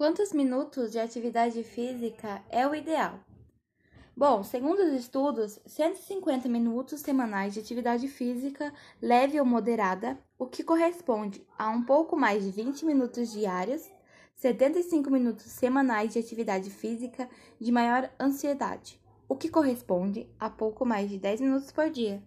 Quantos minutos de atividade física é o ideal? Bom, segundo os estudos, 150 minutos semanais de atividade física leve ou moderada, o que corresponde a um pouco mais de 20 minutos diários, 75 minutos semanais de atividade física de maior ansiedade, o que corresponde a pouco mais de 10 minutos por dia.